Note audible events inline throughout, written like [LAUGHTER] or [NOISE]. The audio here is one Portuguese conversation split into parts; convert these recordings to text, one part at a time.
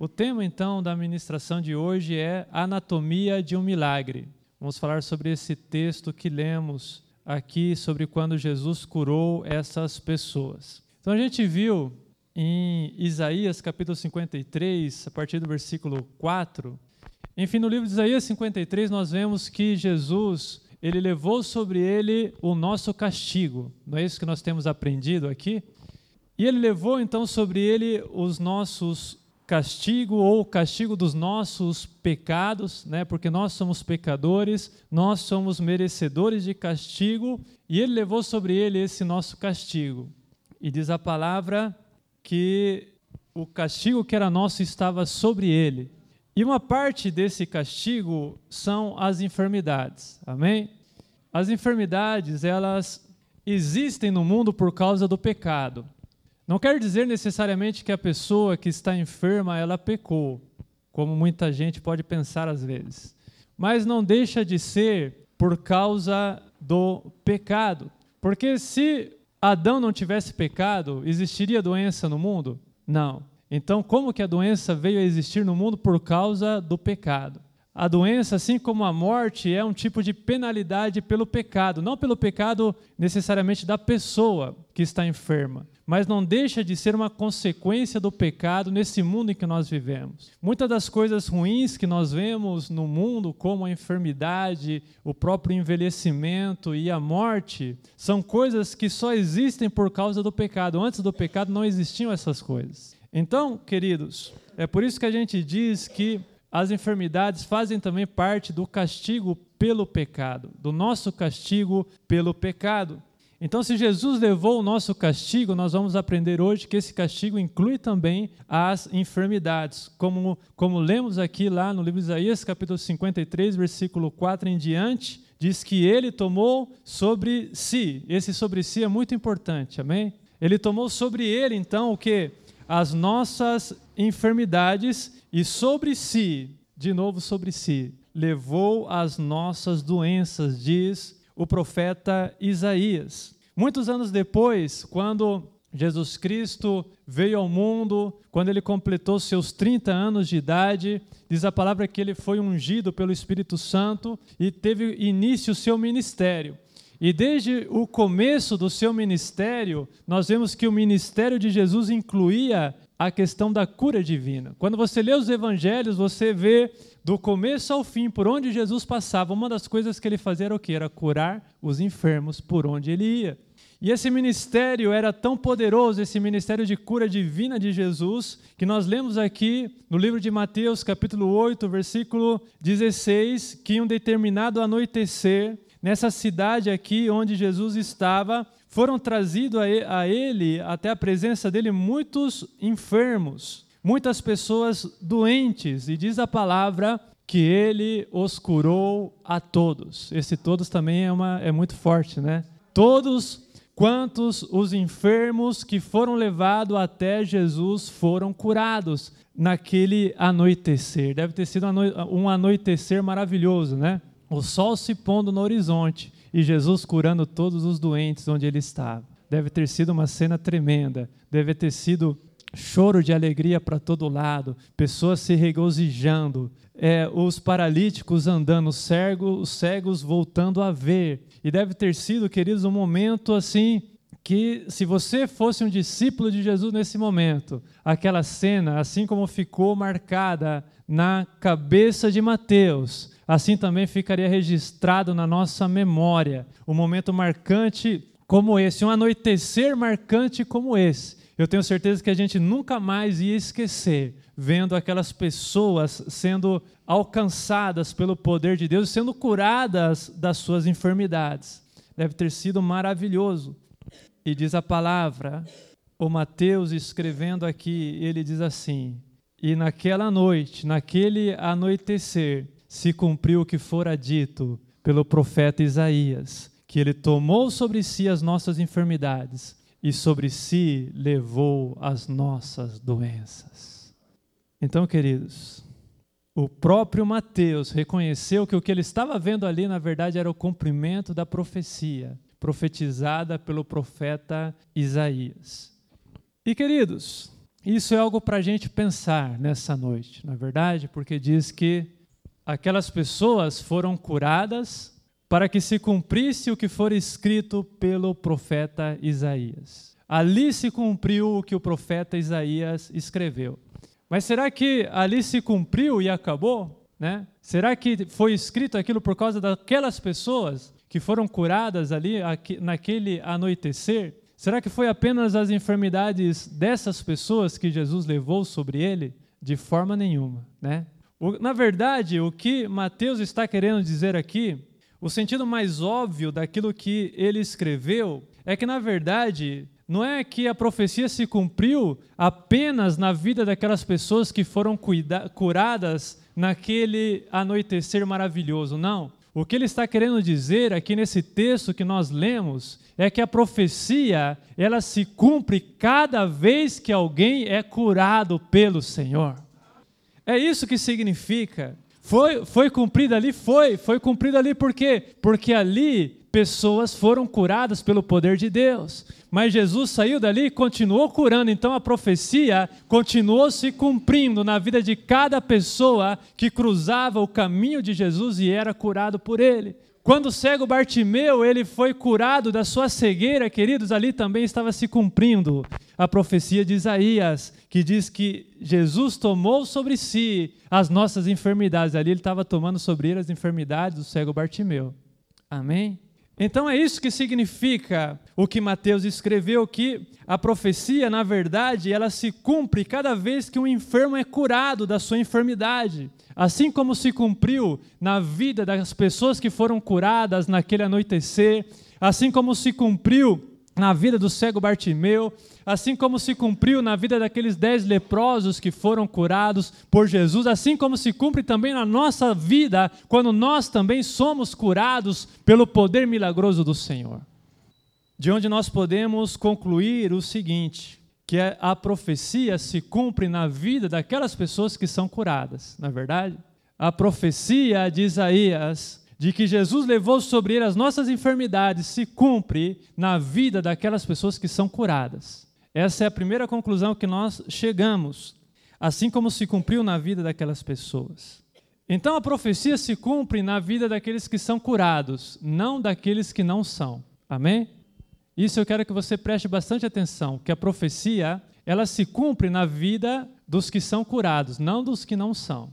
O tema então da ministração de hoje é Anatomia de um Milagre. Vamos falar sobre esse texto que lemos aqui sobre quando Jesus curou essas pessoas. Então a gente viu em Isaías capítulo 53, a partir do versículo 4. Enfim, no livro de Isaías 53 nós vemos que Jesus, ele levou sobre ele o nosso castigo. Não é isso que nós temos aprendido aqui? E ele levou então sobre ele os nossos castigo ou castigo dos nossos pecados, né? Porque nós somos pecadores, nós somos merecedores de castigo, e ele levou sobre ele esse nosso castigo. E diz a palavra que o castigo que era nosso estava sobre ele. E uma parte desse castigo são as enfermidades. Amém? As enfermidades, elas existem no mundo por causa do pecado. Não quer dizer necessariamente que a pessoa que está enferma ela pecou, como muita gente pode pensar às vezes. Mas não deixa de ser por causa do pecado. Porque se Adão não tivesse pecado, existiria doença no mundo? Não. Então, como que a doença veio a existir no mundo por causa do pecado? A doença, assim como a morte, é um tipo de penalidade pelo pecado, não pelo pecado necessariamente da pessoa que está enferma, mas não deixa de ser uma consequência do pecado nesse mundo em que nós vivemos. Muitas das coisas ruins que nós vemos no mundo, como a enfermidade, o próprio envelhecimento e a morte, são coisas que só existem por causa do pecado. Antes do pecado não existiam essas coisas. Então, queridos, é por isso que a gente diz que as enfermidades fazem também parte do castigo pelo pecado, do nosso castigo pelo pecado. Então, se Jesus levou o nosso castigo, nós vamos aprender hoje que esse castigo inclui também as enfermidades, como, como lemos aqui lá no livro de Isaías, capítulo 53, versículo 4 em diante, diz que ele tomou sobre si. Esse sobre si é muito importante, amém? Ele tomou sobre ele, então, o que? As nossas enfermidades e sobre si, de novo sobre si, levou as nossas doenças, diz o profeta Isaías. Muitos anos depois, quando Jesus Cristo veio ao mundo, quando ele completou seus 30 anos de idade, diz a palavra que ele foi ungido pelo Espírito Santo e teve início o seu ministério. E desde o começo do seu ministério, nós vemos que o ministério de Jesus incluía a questão da cura divina. Quando você lê os evangelhos, você vê do começo ao fim, por onde Jesus passava, uma das coisas que ele fazia era o que? Era curar os enfermos por onde ele ia. E esse ministério era tão poderoso, esse ministério de cura divina de Jesus, que nós lemos aqui no livro de Mateus, capítulo 8, versículo 16, que em um determinado anoitecer, nessa cidade aqui onde Jesus estava, foram trazidos a ele, até a presença dele, muitos enfermos, muitas pessoas doentes, e diz a palavra que ele os curou a todos. Esse todos também é, uma, é muito forte, né? Todos quantos os enfermos que foram levados até Jesus foram curados naquele anoitecer. Deve ter sido um anoitecer maravilhoso, né? O sol se pondo no horizonte e Jesus curando todos os doentes onde ele estava. Deve ter sido uma cena tremenda, deve ter sido choro de alegria para todo lado, pessoas se regozijando, é, os paralíticos andando, os cegos, os cegos voltando a ver. E deve ter sido, queridos, um momento assim que se você fosse um discípulo de Jesus nesse momento, aquela cena, assim como ficou marcada na cabeça de Mateus, assim também ficaria registrado na nossa memória um momento marcante como esse, um anoitecer marcante como esse. Eu tenho certeza que a gente nunca mais ia esquecer, vendo aquelas pessoas sendo alcançadas pelo poder de Deus, sendo curadas das suas enfermidades. Deve ter sido maravilhoso. E diz a palavra, o Mateus escrevendo aqui, ele diz assim: E naquela noite, naquele anoitecer, se cumpriu o que fora dito pelo profeta Isaías, que ele tomou sobre si as nossas enfermidades e sobre si levou as nossas doenças. Então, queridos, o próprio Mateus reconheceu que o que ele estava vendo ali, na verdade, era o cumprimento da profecia profetizada pelo profeta Isaías. E, queridos, Isso é algo para a gente pensar nessa noite, na verdade, porque diz que aquelas pessoas foram curadas para que se cumprisse o que for escrito pelo profeta Isaías. Ali se cumpriu o que o profeta Isaías escreveu. Mas será que ali se cumpriu e acabou? Né? Será que foi escrito aquilo por causa daquelas pessoas que foram curadas ali naquele anoitecer? Será que foi apenas as enfermidades dessas pessoas que Jesus levou sobre ele? De forma nenhuma, né? Na verdade, o que Mateus está querendo dizer aqui, o sentido mais óbvio daquilo que ele escreveu, é que, na verdade, não é que a profecia se cumpriu apenas na vida daquelas pessoas que foram curadas naquele anoitecer maravilhoso, não. O que ele está querendo dizer aqui nesse texto que nós lemos é que a profecia, ela se cumpre cada vez que alguém é curado pelo Senhor. É isso que significa. Foi, foi cumprida ali? Foi. Foi cumprida ali por quê? Porque ali pessoas foram curadas pelo poder de Deus. Mas Jesus saiu dali e continuou curando, então a profecia continuou se cumprindo na vida de cada pessoa que cruzava o caminho de Jesus e era curado por ele. Quando o cego Bartimeu, ele foi curado da sua cegueira, queridos, ali também estava se cumprindo a profecia de Isaías, que diz que Jesus tomou sobre si as nossas enfermidades. Ali ele estava tomando sobre ele as enfermidades do cego Bartimeu. Amém? Então é isso que significa o que Mateus escreveu que a profecia, na verdade, ela se cumpre cada vez que um enfermo é curado da sua enfermidade. Assim como se cumpriu na vida das pessoas que foram curadas naquele anoitecer, assim como se cumpriu na vida do cego Bartimeu, assim como se cumpriu na vida daqueles dez leprosos que foram curados por Jesus, assim como se cumpre também na nossa vida, quando nós também somos curados pelo poder milagroso do Senhor. De onde nós podemos concluir o seguinte: que a profecia se cumpre na vida daquelas pessoas que são curadas, na é verdade? A profecia de Isaías de que Jesus levou sobre ele as nossas enfermidades se cumpre na vida daquelas pessoas que são curadas. Essa é a primeira conclusão que nós chegamos, assim como se cumpriu na vida daquelas pessoas. Então a profecia se cumpre na vida daqueles que são curados, não daqueles que não são. Amém? Isso eu quero que você preste bastante atenção, que a profecia, ela se cumpre na vida dos que são curados, não dos que não são.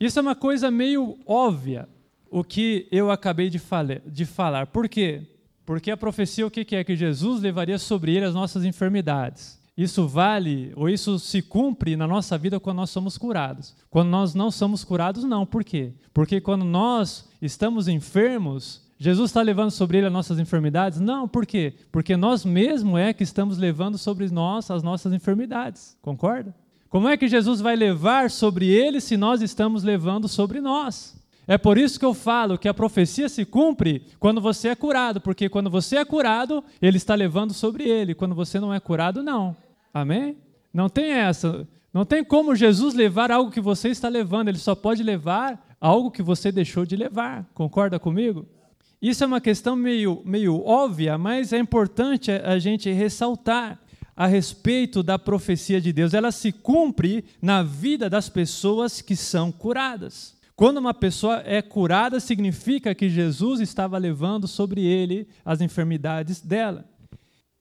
Isso é uma coisa meio óbvia, o que eu acabei de, de falar. Por quê? Porque a profecia o que é? Que Jesus levaria sobre ele as nossas enfermidades. Isso vale, ou isso se cumpre na nossa vida quando nós somos curados. Quando nós não somos curados, não. Por quê? Porque quando nós estamos enfermos, Jesus está levando sobre ele as nossas enfermidades? Não, por quê? Porque nós mesmos é que estamos levando sobre nós as nossas enfermidades. Concorda? Como é que Jesus vai levar sobre ele se nós estamos levando sobre nós? É por isso que eu falo que a profecia se cumpre quando você é curado, porque quando você é curado, ele está levando sobre ele. Quando você não é curado, não. Amém? Não tem essa. Não tem como Jesus levar algo que você está levando, ele só pode levar algo que você deixou de levar. Concorda comigo? Isso é uma questão meio, meio óbvia, mas é importante a gente ressaltar a respeito da profecia de Deus. Ela se cumpre na vida das pessoas que são curadas. Quando uma pessoa é curada, significa que Jesus estava levando sobre ele as enfermidades dela.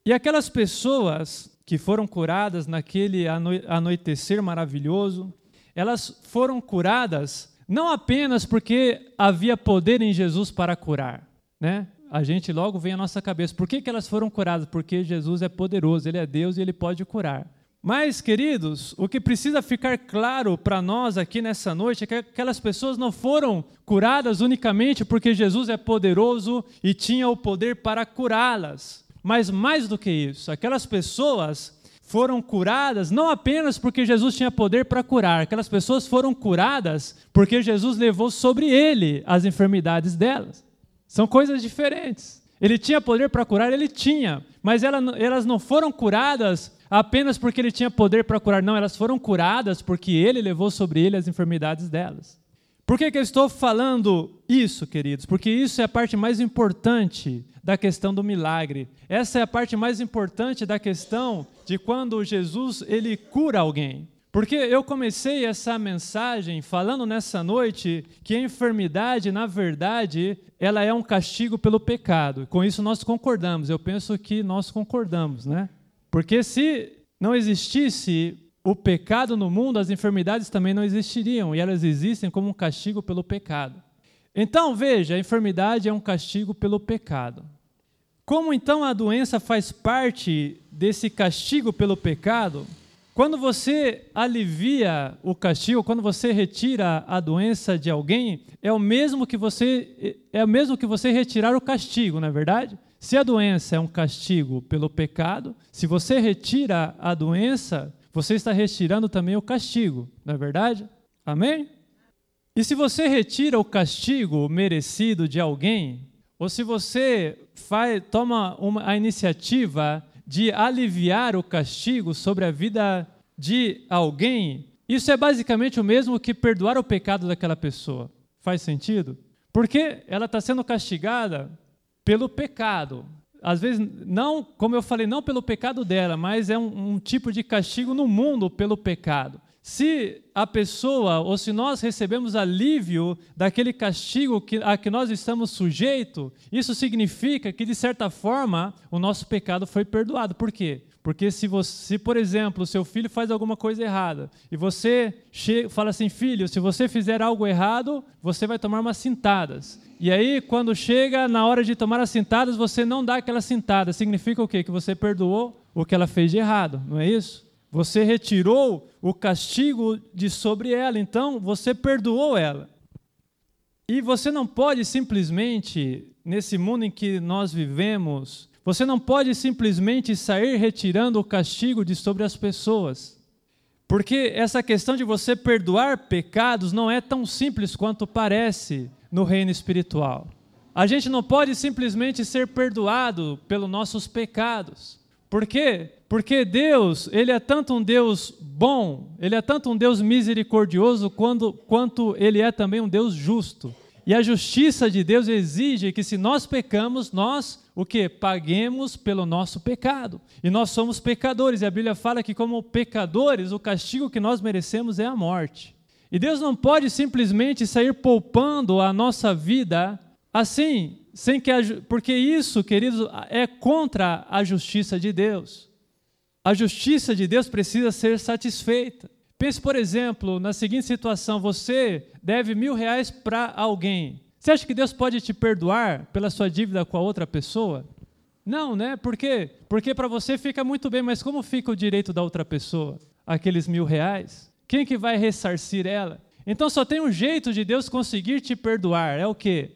E aquelas pessoas que foram curadas naquele anoitecer maravilhoso, elas foram curadas não apenas porque havia poder em Jesus para curar, né? A gente logo vem à nossa cabeça, por que, que elas foram curadas? Porque Jesus é poderoso, Ele é Deus e Ele pode curar. Mas, queridos, o que precisa ficar claro para nós aqui nessa noite é que aquelas pessoas não foram curadas unicamente porque Jesus é poderoso e tinha o poder para curá-las. Mas mais do que isso, aquelas pessoas foram curadas não apenas porque Jesus tinha poder para curar, aquelas pessoas foram curadas porque Jesus levou sobre ele as enfermidades delas. São coisas diferentes. Ele tinha poder para curar, ele tinha, mas elas não foram curadas apenas porque ele tinha poder para curar. Não, elas foram curadas porque ele levou sobre ele as enfermidades delas. Por que, que eu estou falando isso, queridos? Porque isso é a parte mais importante da questão do milagre. Essa é a parte mais importante da questão de quando Jesus ele cura alguém. Porque eu comecei essa mensagem falando nessa noite que a enfermidade, na verdade, ela é um castigo pelo pecado. Com isso nós concordamos. Eu penso que nós concordamos, né? Porque se não existisse o pecado no mundo, as enfermidades também não existiriam, e elas existem como um castigo pelo pecado. Então, veja, a enfermidade é um castigo pelo pecado. Como então a doença faz parte desse castigo pelo pecado? Quando você alivia o castigo, quando você retira a doença de alguém, é o mesmo que você é o mesmo que você retirar o castigo, não é verdade? Se a doença é um castigo pelo pecado, se você retira a doença, você está retirando também o castigo, não é verdade? Amém? E se você retira o castigo merecido de alguém, ou se você faz, toma uma, a iniciativa de aliviar o castigo sobre a vida de alguém, isso é basicamente o mesmo que perdoar o pecado daquela pessoa. Faz sentido? Porque ela está sendo castigada pelo pecado. Às vezes, não, como eu falei, não pelo pecado dela, mas é um, um tipo de castigo no mundo pelo pecado. Se a pessoa, ou se nós recebemos alívio daquele castigo que, a que nós estamos sujeitos, isso significa que, de certa forma, o nosso pecado foi perdoado. Por quê? Porque se, você, se por exemplo, seu filho faz alguma coisa errada e você chega, fala assim, filho, se você fizer algo errado, você vai tomar umas cintadas. E aí, quando chega na hora de tomar as cintadas, você não dá aquela cintada. Significa o quê? Que você perdoou o que ela fez de errado, não é isso? Você retirou o castigo de sobre ela, então você perdoou ela. E você não pode simplesmente, nesse mundo em que nós vivemos, você não pode simplesmente sair retirando o castigo de sobre as pessoas. Porque essa questão de você perdoar pecados não é tão simples quanto parece no reino espiritual. A gente não pode simplesmente ser perdoado pelos nossos pecados. Por quê? Porque Deus, Ele é tanto um Deus bom, Ele é tanto um Deus misericordioso quando, quanto Ele é também um Deus justo. E a justiça de Deus exige que se nós pecamos, nós o que? Paguemos pelo nosso pecado. E nós somos pecadores, e a Bíblia fala que como pecadores, o castigo que nós merecemos é a morte. E Deus não pode simplesmente sair poupando a nossa vida assim, sem que a, porque isso, queridos, é contra a justiça de Deus. A justiça de Deus precisa ser satisfeita. Pense, por exemplo, na seguinte situação: você deve mil reais para alguém. Você acha que Deus pode te perdoar pela sua dívida com a outra pessoa? Não, né? Por quê? Porque para você fica muito bem, mas como fica o direito da outra pessoa? Aqueles mil reais? Quem que vai ressarcir ela? Então só tem um jeito de Deus conseguir te perdoar. É o quê?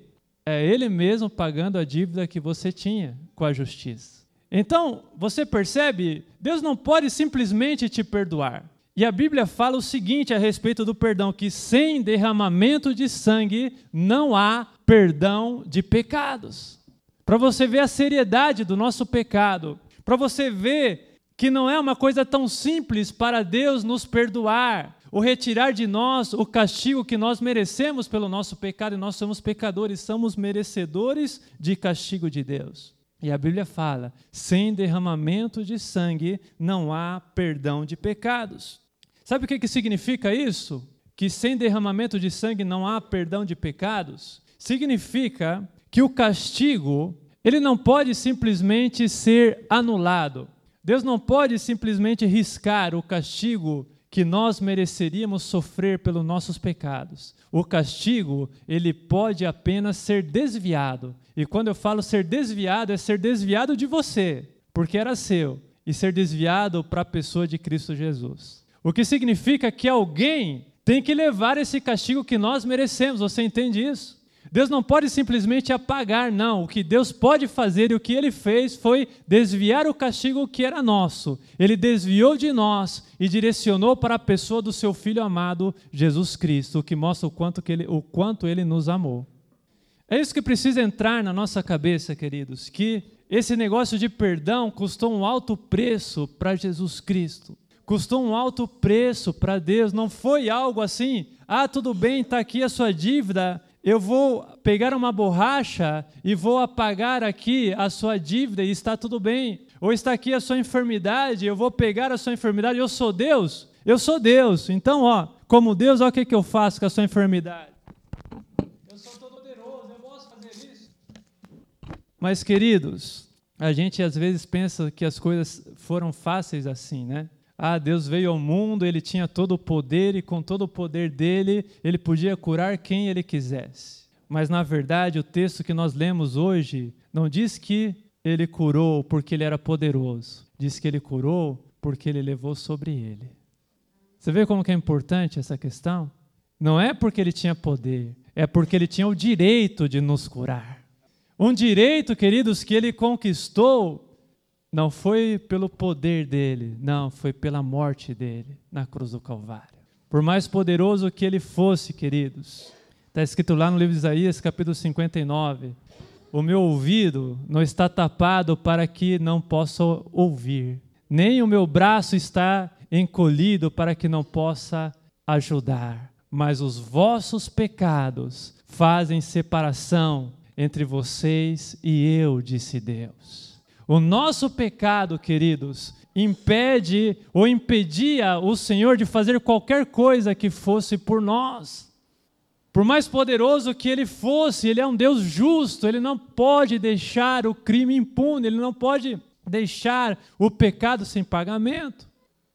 É Ele mesmo pagando a dívida que você tinha com a justiça. Então, você percebe? Deus não pode simplesmente te perdoar. E a Bíblia fala o seguinte a respeito do perdão: que sem derramamento de sangue não há perdão de pecados. Para você ver a seriedade do nosso pecado, para você ver que não é uma coisa tão simples para Deus nos perdoar, ou retirar de nós o castigo que nós merecemos pelo nosso pecado, e nós somos pecadores, somos merecedores de castigo de Deus. E a Bíblia fala: sem derramamento de sangue não há perdão de pecados. Sabe o que, que significa isso? Que sem derramamento de sangue não há perdão de pecados? Significa que o castigo ele não pode simplesmente ser anulado. Deus não pode simplesmente riscar o castigo que nós mereceríamos sofrer pelos nossos pecados. O castigo, ele pode apenas ser desviado. E quando eu falo ser desviado, é ser desviado de você, porque era seu, e ser desviado para a pessoa de Cristo Jesus. O que significa que alguém tem que levar esse castigo que nós merecemos. Você entende isso? Deus não pode simplesmente apagar, não. O que Deus pode fazer e o que ele fez foi desviar o castigo que era nosso. Ele desviou de nós e direcionou para a pessoa do seu filho amado, Jesus Cristo, o que mostra o quanto, que ele, o quanto ele nos amou. É isso que precisa entrar na nossa cabeça, queridos, que esse negócio de perdão custou um alto preço para Jesus Cristo custou um alto preço para Deus, não foi algo assim, ah, tudo bem, está aqui a sua dívida, eu vou pegar uma borracha e vou apagar aqui a sua dívida e está tudo bem. Ou está aqui a sua enfermidade, eu vou pegar a sua enfermidade, eu sou Deus? Eu sou Deus. Então, ó, como Deus, olha o que, que eu faço com a sua enfermidade. Eu sou todo poderoso, eu posso fazer isso. Mas, queridos, a gente às vezes pensa que as coisas foram fáceis assim, né? Ah, Deus veio ao mundo, ele tinha todo o poder e com todo o poder dele, ele podia curar quem ele quisesse. Mas na verdade, o texto que nós lemos hoje não diz que ele curou porque ele era poderoso, diz que ele curou porque ele levou sobre ele. Você vê como que é importante essa questão? Não é porque ele tinha poder, é porque ele tinha o direito de nos curar. Um direito, queridos, que ele conquistou não foi pelo poder dele, não, foi pela morte dele na cruz do Calvário. Por mais poderoso que ele fosse, queridos, está escrito lá no livro de Isaías, capítulo 59, o meu ouvido não está tapado para que não possa ouvir, nem o meu braço está encolhido para que não possa ajudar, mas os vossos pecados fazem separação entre vocês e eu, disse Deus. O nosso pecado, queridos, impede ou impedia o Senhor de fazer qualquer coisa que fosse por nós. Por mais poderoso que ele fosse, ele é um Deus justo, ele não pode deixar o crime impune, ele não pode deixar o pecado sem pagamento.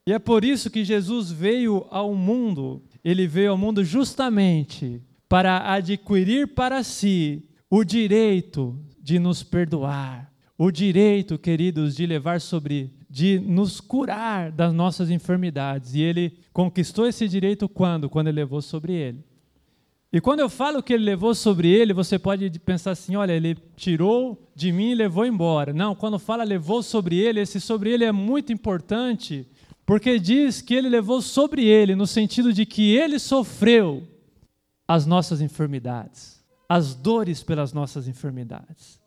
E é por isso que Jesus veio ao mundo. Ele veio ao mundo justamente para adquirir para si o direito de nos perdoar, o direito, queridos, de levar sobre, de nos curar das nossas enfermidades. E ele conquistou esse direito quando? Quando ele levou sobre ele. E quando eu falo que ele levou sobre ele, você pode pensar assim: olha, ele tirou de mim e levou embora. Não, quando fala levou sobre ele, esse sobre ele é muito importante, porque diz que ele levou sobre ele, no sentido de que ele sofreu as nossas enfermidades, as dores pelas nossas enfermidades.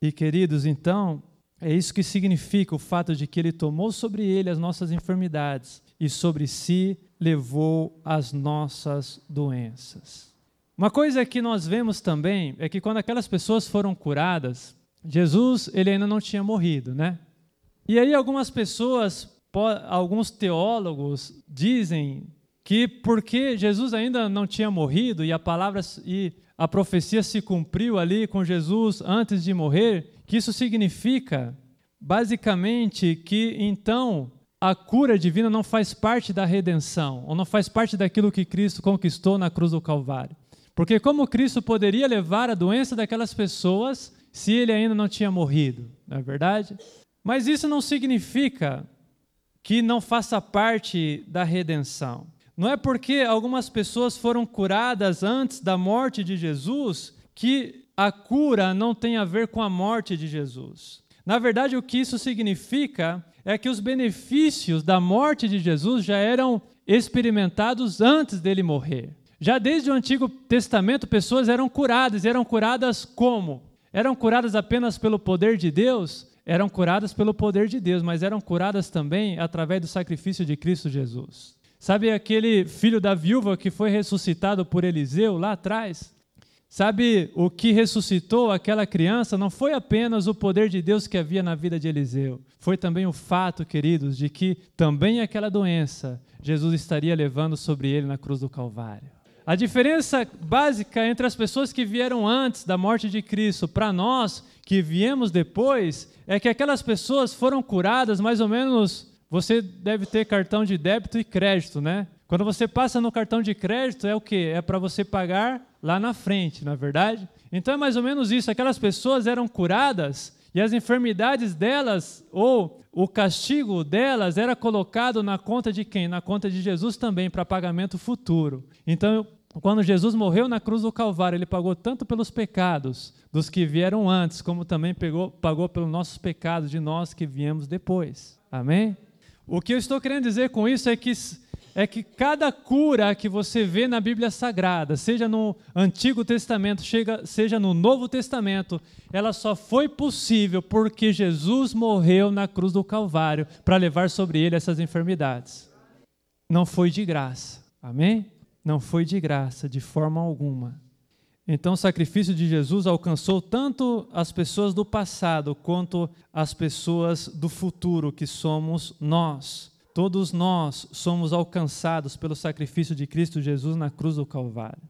E queridos, então, é isso que significa o fato de que ele tomou sobre ele as nossas enfermidades e sobre si levou as nossas doenças. Uma coisa que nós vemos também é que quando aquelas pessoas foram curadas, Jesus ele ainda não tinha morrido, né? E aí algumas pessoas, alguns teólogos dizem que porque Jesus ainda não tinha morrido e a palavra e a profecia se cumpriu ali com Jesus antes de morrer, que isso significa basicamente que então a cura divina não faz parte da redenção, ou não faz parte daquilo que Cristo conquistou na cruz do Calvário. Porque como Cristo poderia levar a doença daquelas pessoas se ele ainda não tinha morrido, não é verdade? Mas isso não significa que não faça parte da redenção. Não é porque algumas pessoas foram curadas antes da morte de Jesus que a cura não tem a ver com a morte de Jesus. Na verdade, o que isso significa é que os benefícios da morte de Jesus já eram experimentados antes dele morrer. Já desde o Antigo Testamento, pessoas eram curadas, eram curadas como? Eram curadas apenas pelo poder de Deus? Eram curadas pelo poder de Deus, mas eram curadas também através do sacrifício de Cristo Jesus. Sabe aquele filho da viúva que foi ressuscitado por Eliseu lá atrás? Sabe o que ressuscitou aquela criança? Não foi apenas o poder de Deus que havia na vida de Eliseu, foi também o fato, queridos, de que também aquela doença Jesus estaria levando sobre ele na cruz do Calvário. A diferença básica entre as pessoas que vieram antes da morte de Cristo para nós que viemos depois é que aquelas pessoas foram curadas mais ou menos você deve ter cartão de débito e crédito, né? Quando você passa no cartão de crédito, é o quê? É para você pagar lá na frente, na é verdade? Então é mais ou menos isso. Aquelas pessoas eram curadas e as enfermidades delas, ou o castigo delas, era colocado na conta de quem? Na conta de Jesus também, para pagamento futuro. Então, quando Jesus morreu na cruz do Calvário, ele pagou tanto pelos pecados dos que vieram antes, como também pegou, pagou pelos nossos pecados de nós que viemos depois. Amém? O que eu estou querendo dizer com isso é que é que cada cura que você vê na Bíblia Sagrada, seja no Antigo Testamento, seja no Novo Testamento, ela só foi possível porque Jesus morreu na cruz do Calvário para levar sobre ele essas enfermidades. Não foi de graça. Amém? Não foi de graça, de forma alguma. Então, o sacrifício de Jesus alcançou tanto as pessoas do passado quanto as pessoas do futuro, que somos nós. Todos nós somos alcançados pelo sacrifício de Cristo Jesus na cruz do Calvário.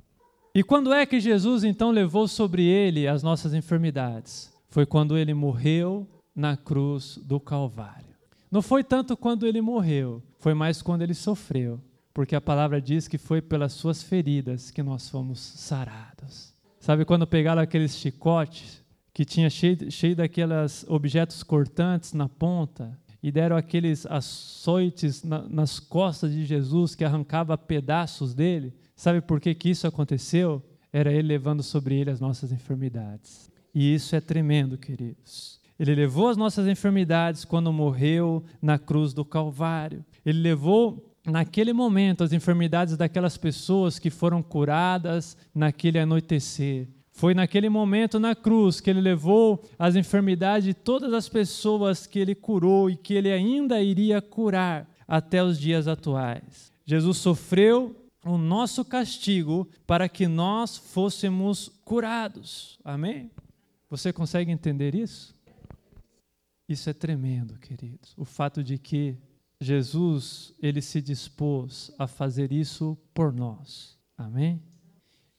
E quando é que Jesus então levou sobre ele as nossas enfermidades? Foi quando ele morreu na cruz do Calvário. Não foi tanto quando ele morreu, foi mais quando ele sofreu, porque a palavra diz que foi pelas suas feridas que nós fomos sarados. Sabe quando pegaram aqueles chicotes que tinha cheio, cheio daqueles objetos cortantes na ponta e deram aqueles açoites na, nas costas de Jesus que arrancava pedaços dele. Sabe por que, que isso aconteceu? Era ele levando sobre ele as nossas enfermidades. E isso é tremendo, queridos. Ele levou as nossas enfermidades quando morreu na cruz do Calvário. Ele levou naquele momento as enfermidades daquelas pessoas que foram curadas naquele anoitecer. Foi naquele momento na cruz que ele levou as enfermidades de todas as pessoas que ele curou e que ele ainda iria curar até os dias atuais. Jesus sofreu o nosso castigo para que nós fôssemos curados. Amém? Você consegue entender isso? Isso é tremendo, queridos. O fato de que Jesus, ele se dispôs a fazer isso por nós. Amém?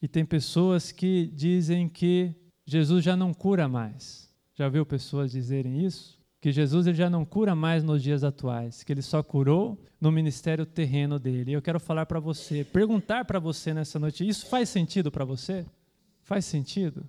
E tem pessoas que dizem que Jesus já não cura mais. Já viu pessoas dizerem isso? Que Jesus ele já não cura mais nos dias atuais, que ele só curou no ministério terreno dele. Eu quero falar para você, perguntar para você nessa noite: isso faz sentido para você? Faz sentido?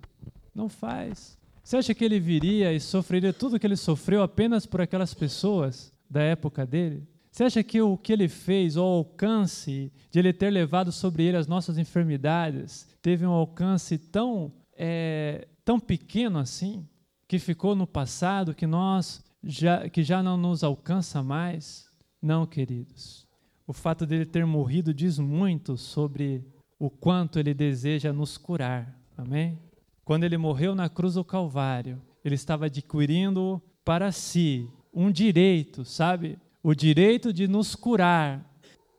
Não faz. Você acha que ele viria e sofreria tudo o que ele sofreu apenas por aquelas pessoas da época dele? Você acha que o que ele fez, o alcance de ele ter levado sobre ele as nossas enfermidades, teve um alcance tão, é, tão pequeno assim, que ficou no passado, que nós já, que já não nos alcança mais? Não, queridos. O fato dele ter morrido diz muito sobre o quanto ele deseja nos curar. Amém? Quando ele morreu na cruz do Calvário, ele estava adquirindo para si um direito, sabe? o direito de nos curar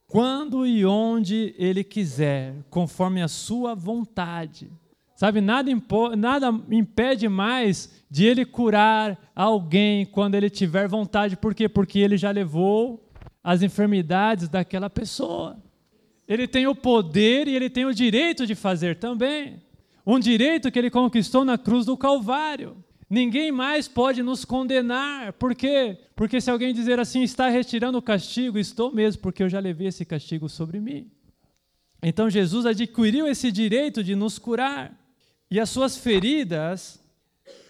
quando e onde Ele quiser, conforme a Sua vontade. Sabe, nada, nada impede mais de Ele curar alguém quando Ele tiver vontade. Por quê? Porque Ele já levou as enfermidades daquela pessoa. Ele tem o poder e Ele tem o direito de fazer também. Um direito que Ele conquistou na cruz do Calvário. Ninguém mais pode nos condenar. Por quê? Porque se alguém dizer assim, está retirando o castigo, estou mesmo, porque eu já levei esse castigo sobre mim. Então Jesus adquiriu esse direito de nos curar. E as suas feridas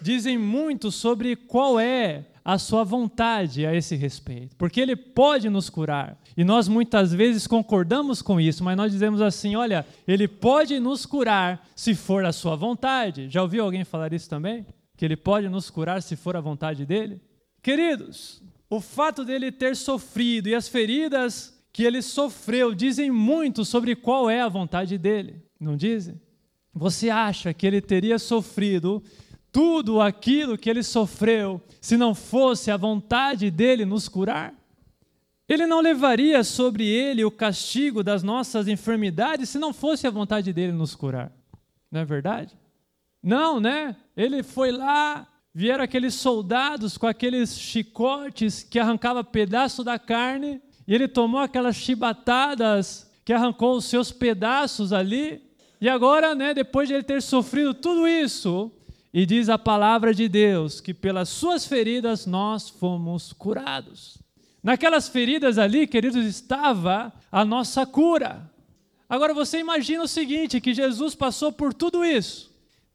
dizem muito sobre qual é a sua vontade a esse respeito, porque ele pode nos curar. E nós muitas vezes concordamos com isso, mas nós dizemos assim: olha, ele pode nos curar se for a sua vontade. Já ouviu alguém falar isso também? Que Ele pode nos curar se for a vontade dele? Queridos, o fato dele ter sofrido e as feridas que ele sofreu dizem muito sobre qual é a vontade dele, não dizem? Você acha que ele teria sofrido tudo aquilo que ele sofreu se não fosse a vontade dele nos curar? Ele não levaria sobre ele o castigo das nossas enfermidades se não fosse a vontade dele nos curar. Não é verdade? Não, né? Ele foi lá, vieram aqueles soldados com aqueles chicotes que arrancava pedaço da carne, e ele tomou aquelas chibatadas que arrancou os seus pedaços ali. E agora, né, depois de ele ter sofrido tudo isso, e diz a palavra de Deus que pelas suas feridas nós fomos curados. Naquelas feridas ali, queridos, estava a nossa cura. Agora você imagina o seguinte, que Jesus passou por tudo isso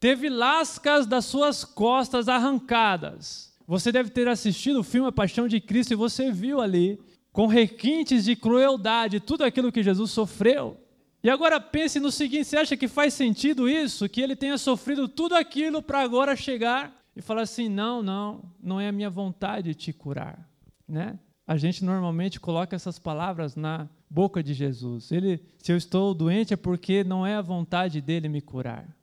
teve lascas das suas costas arrancadas. Você deve ter assistido o filme A Paixão de Cristo e você viu ali, com requintes de crueldade, tudo aquilo que Jesus sofreu. E agora pense no seguinte: você acha que faz sentido isso? Que ele tenha sofrido tudo aquilo para agora chegar e falar assim: não, não, não é a minha vontade te curar. Né? A gente normalmente coloca essas palavras na boca de Jesus. Ele, se eu estou doente é porque não é a vontade dele me curar.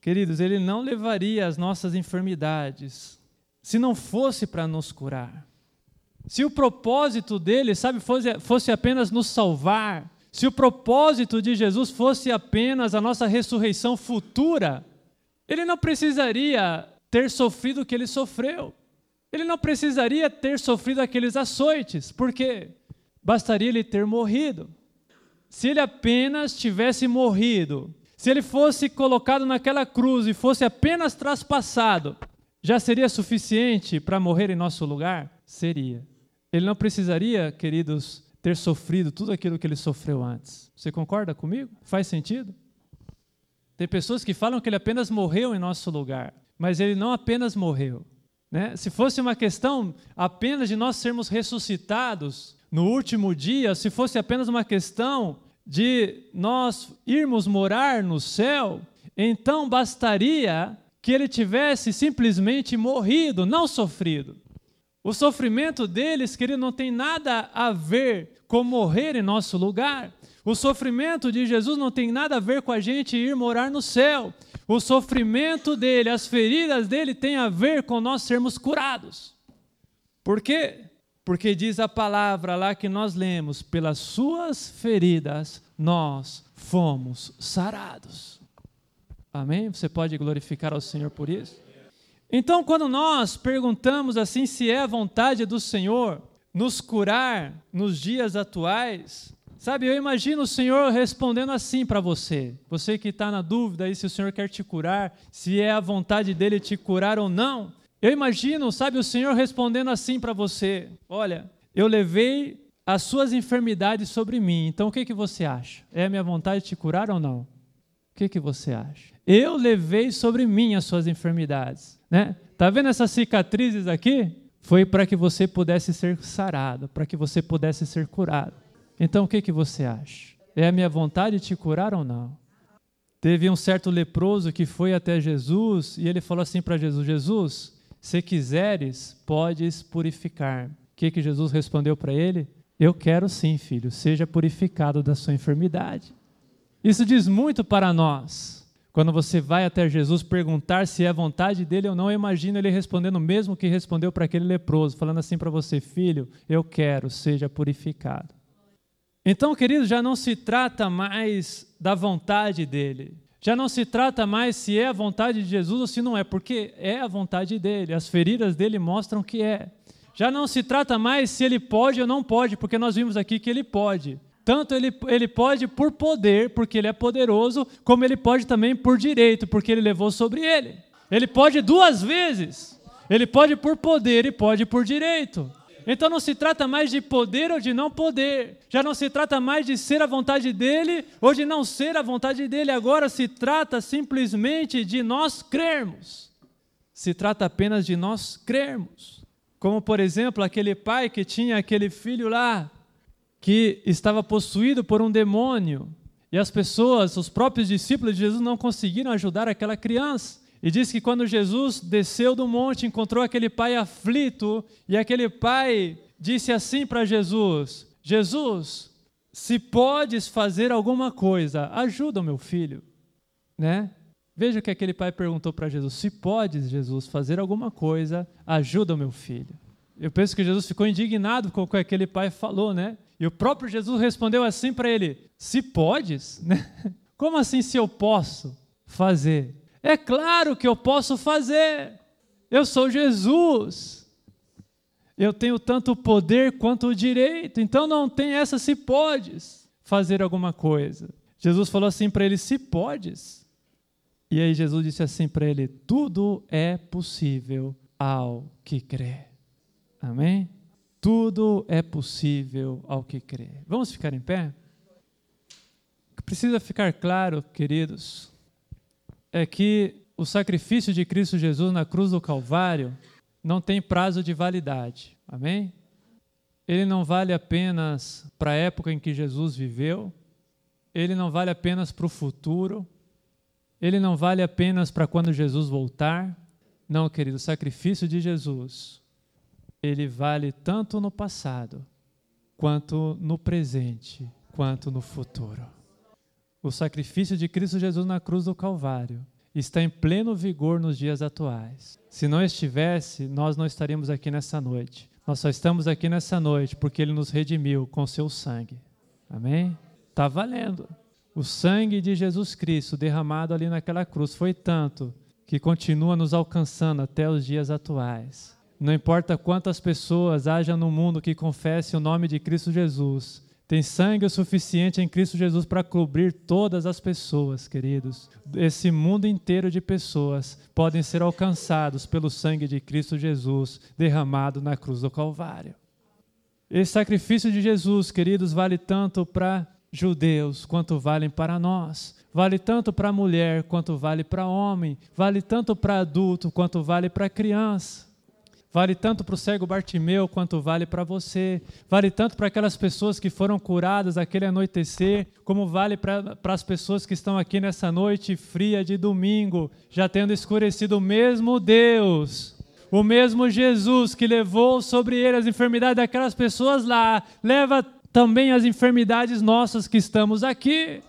Queridos, ele não levaria as nossas enfermidades se não fosse para nos curar. Se o propósito dele, sabe, fosse, fosse apenas nos salvar, se o propósito de Jesus fosse apenas a nossa ressurreição futura, ele não precisaria ter sofrido o que ele sofreu. Ele não precisaria ter sofrido aqueles açoites, porque bastaria ele ter morrido. Se ele apenas tivesse morrido, se ele fosse colocado naquela cruz e fosse apenas traspassado, já seria suficiente para morrer em nosso lugar? Seria. Ele não precisaria, queridos, ter sofrido tudo aquilo que ele sofreu antes. Você concorda comigo? Faz sentido? Tem pessoas que falam que ele apenas morreu em nosso lugar, mas ele não apenas morreu. Né? Se fosse uma questão apenas de nós sermos ressuscitados no último dia, se fosse apenas uma questão de nós irmos morar no céu, então bastaria que ele tivesse simplesmente morrido, não sofrido. O sofrimento deles, querido, não tem nada a ver com morrer em nosso lugar. O sofrimento de Jesus não tem nada a ver com a gente ir morar no céu. O sofrimento dele, as feridas dele, tem a ver com nós sermos curados. Por quê? Porque diz a palavra lá que nós lemos: pelas suas feridas nós fomos sarados. Amém? Você pode glorificar ao Senhor por isso? Então, quando nós perguntamos assim se é a vontade do Senhor nos curar nos dias atuais, sabe, eu imagino o Senhor respondendo assim para você. Você que está na dúvida aí se o Senhor quer te curar, se é a vontade dele te curar ou não. Eu imagino, sabe, o Senhor respondendo assim para você: Olha, eu levei as suas enfermidades sobre mim, então o que, que você acha? É a minha vontade de te curar ou não? O que, que você acha? Eu levei sobre mim as suas enfermidades. Né? Tá vendo essas cicatrizes aqui? Foi para que você pudesse ser sarado, para que você pudesse ser curado. Então o que, que você acha? É a minha vontade de te curar ou não? Teve um certo leproso que foi até Jesus e ele falou assim para Jesus: Jesus, se quiseres, podes purificar. O que, que Jesus respondeu para ele? Eu quero sim, filho, seja purificado da sua enfermidade. Isso diz muito para nós. Quando você vai até Jesus perguntar se é vontade dele ou não, eu imagino ele respondendo o mesmo que respondeu para aquele leproso, falando assim para você: Filho, eu quero, seja purificado. Então, querido, já não se trata mais da vontade dele. Já não se trata mais se é a vontade de Jesus ou se não é, porque é a vontade dele. As feridas dele mostram que é. Já não se trata mais se ele pode ou não pode, porque nós vimos aqui que ele pode. Tanto ele, ele pode por poder, porque ele é poderoso, como ele pode também por direito, porque ele levou sobre ele. Ele pode duas vezes. Ele pode por poder e pode por direito. Então não se trata mais de poder ou de não poder. Já não se trata mais de ser a vontade dele ou de não ser a vontade dele. Agora se trata simplesmente de nós crermos. Se trata apenas de nós crermos. Como, por exemplo, aquele pai que tinha aquele filho lá, que estava possuído por um demônio. E as pessoas, os próprios discípulos de Jesus, não conseguiram ajudar aquela criança. E diz que quando Jesus desceu do monte, encontrou aquele pai aflito, e aquele pai disse assim para Jesus: Jesus, se podes fazer alguma coisa, ajuda o meu filho. Né? Veja o que aquele pai perguntou para Jesus: Se podes, Jesus, fazer alguma coisa, ajuda o meu filho. Eu penso que Jesus ficou indignado com o que aquele pai falou, né? E o próprio Jesus respondeu assim para ele: Se podes, né? [LAUGHS] Como assim se eu posso fazer? É claro que eu posso fazer. Eu sou Jesus. Eu tenho tanto poder quanto o direito. Então não tem essa se podes fazer alguma coisa. Jesus falou assim para ele: Se podes. E aí Jesus disse assim para ele: Tudo é possível ao que crê. Amém? Tudo é possível ao que crê. Vamos ficar em pé? Precisa ficar claro, queridos, é que o sacrifício de Cristo Jesus na cruz do Calvário não tem prazo de validade. Amém? Ele não vale apenas para a época em que Jesus viveu, ele não vale apenas para o futuro, ele não vale apenas para quando Jesus voltar. Não, querido, o sacrifício de Jesus ele vale tanto no passado quanto no presente, quanto no futuro. O sacrifício de Cristo Jesus na cruz do Calvário está em pleno vigor nos dias atuais. Se não estivesse, nós não estaríamos aqui nessa noite. Nós só estamos aqui nessa noite porque Ele nos redimiu com seu sangue. Amém? Está valendo. O sangue de Jesus Cristo derramado ali naquela cruz foi tanto que continua nos alcançando até os dias atuais. Não importa quantas pessoas haja no mundo que confesse o nome de Cristo Jesus, tem sangue o suficiente em Cristo Jesus para cobrir todas as pessoas, queridos. Esse mundo inteiro de pessoas podem ser alcançados pelo sangue de Cristo Jesus derramado na cruz do Calvário. Esse sacrifício de Jesus, queridos, vale tanto para judeus quanto vale para nós. Vale tanto para mulher quanto vale para homem. Vale tanto para adulto quanto vale para criança. Vale tanto para o cego Bartimeu quanto vale para você. Vale tanto para aquelas pessoas que foram curadas aquele anoitecer, como vale para as pessoas que estão aqui nessa noite fria de domingo, já tendo escurecido o mesmo Deus. O mesmo Jesus que levou sobre ele as enfermidades daquelas pessoas lá, leva também as enfermidades nossas que estamos aqui.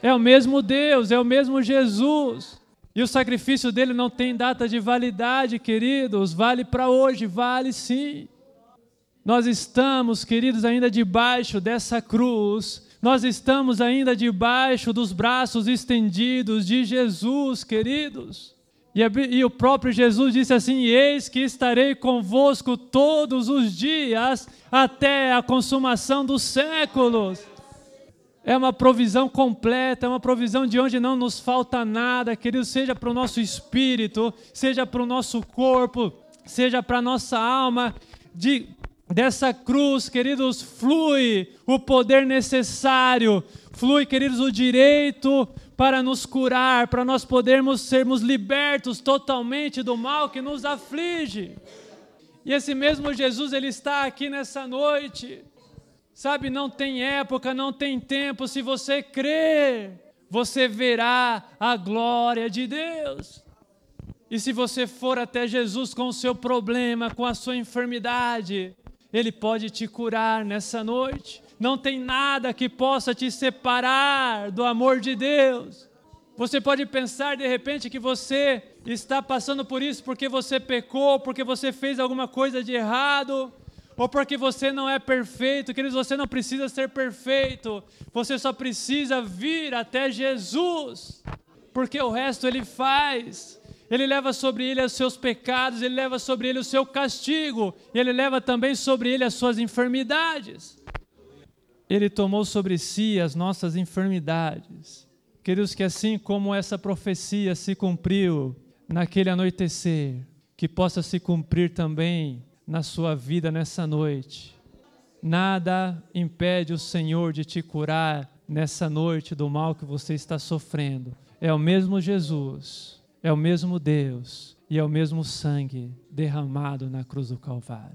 É o mesmo Deus, é o mesmo Jesus. E o sacrifício dele não tem data de validade, queridos. Vale para hoje, vale sim. Nós estamos, queridos, ainda debaixo dessa cruz. Nós estamos ainda debaixo dos braços estendidos de Jesus, queridos. E, e, o próprio Jesus disse assim: Eis que estarei convosco todos os dias até a consumação dos séculos é uma provisão completa, é uma provisão de onde não nos falta nada, querido, seja para o nosso espírito, seja para o nosso corpo, seja para a nossa alma. De, dessa cruz, queridos, flui o poder necessário, flui, queridos, o direito para nos curar, para nós podermos sermos libertos totalmente do mal que nos aflige. E esse mesmo Jesus, ele está aqui nessa noite. Sabe, não tem época, não tem tempo. Se você crer, você verá a glória de Deus. E se você for até Jesus com o seu problema, com a sua enfermidade, Ele pode te curar nessa noite. Não tem nada que possa te separar do amor de Deus. Você pode pensar de repente que você está passando por isso porque você pecou, porque você fez alguma coisa de errado ou porque você não é perfeito, queridos, você não precisa ser perfeito, você só precisa vir até Jesus, porque o resto ele faz. Ele leva sobre ele os seus pecados, ele leva sobre ele o seu castigo, e ele leva também sobre ele as suas enfermidades. Ele tomou sobre si as nossas enfermidades. Queridos, que assim como essa profecia se cumpriu naquele anoitecer, que possa se cumprir também na sua vida nessa noite. Nada impede o Senhor de te curar nessa noite do mal que você está sofrendo. É o mesmo Jesus, é o mesmo Deus e é o mesmo sangue derramado na cruz do Calvário.